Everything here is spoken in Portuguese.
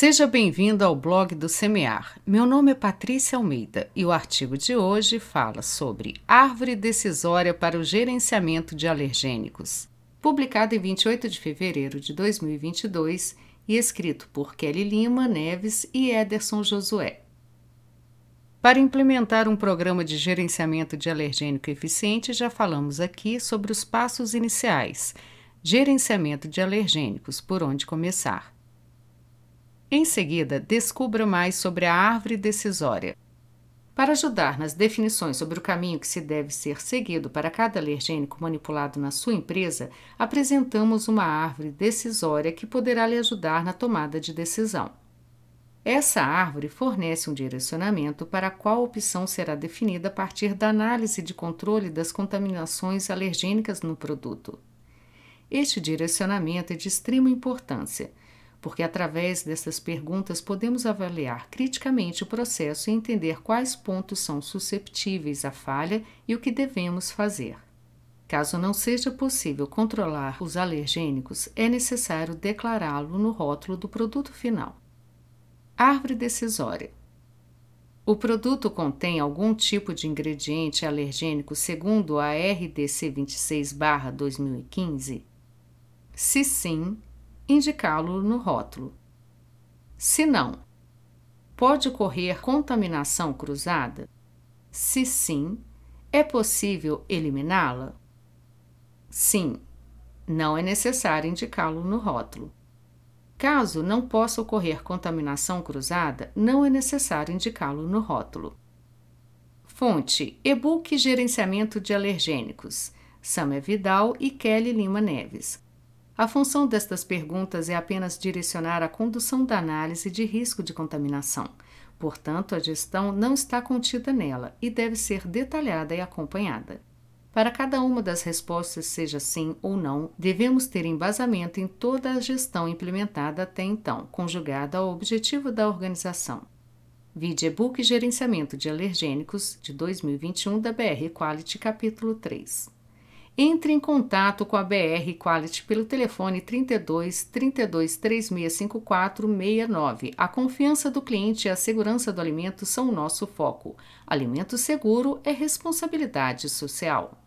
Seja bem-vindo ao blog do Semear. Meu nome é Patrícia Almeida e o artigo de hoje fala sobre Árvore Decisória para o Gerenciamento de Alergênicos, publicado em 28 de fevereiro de 2022 e escrito por Kelly Lima Neves e Ederson Josué. Para implementar um programa de gerenciamento de alergênico eficiente, já falamos aqui sobre os passos iniciais. Gerenciamento de alergênicos, por onde começar. Em seguida, descubra mais sobre a árvore decisória. Para ajudar nas definições sobre o caminho que se deve ser seguido para cada alergênico manipulado na sua empresa, apresentamos uma árvore decisória que poderá lhe ajudar na tomada de decisão. Essa árvore fornece um direcionamento para qual opção será definida a partir da análise de controle das contaminações alergênicas no produto. Este direcionamento é de extrema importância porque através dessas perguntas podemos avaliar criticamente o processo e entender quais pontos são susceptíveis à falha e o que devemos fazer. Caso não seja possível controlar os alergênicos, é necessário declará-lo no rótulo do produto final. Árvore decisória. O produto contém algum tipo de ingrediente alergênico segundo a RDC 26/2015? Se sim, indicá-lo no rótulo. Se não, pode ocorrer contaminação cruzada? Se sim, é possível eliminá-la? Sim, não é necessário indicá-lo no rótulo. Caso não possa ocorrer contaminação cruzada, não é necessário indicá-lo no rótulo. Fonte: e-book Gerenciamento de Alergênicos, Samer Vidal e Kelly Lima Neves. A função destas perguntas é apenas direcionar a condução da análise de risco de contaminação. Portanto, a gestão não está contida nela e deve ser detalhada e acompanhada. Para cada uma das respostas, seja sim ou não, devemos ter embasamento em toda a gestão implementada até então, conjugada ao objetivo da organização. Vide e-book Gerenciamento de Alergênicos de 2021 da BR Quality, capítulo 3. Entre em contato com a BR Quality pelo telefone 32 32 3654 69. A confiança do cliente e a segurança do alimento são o nosso foco. Alimento seguro é responsabilidade social.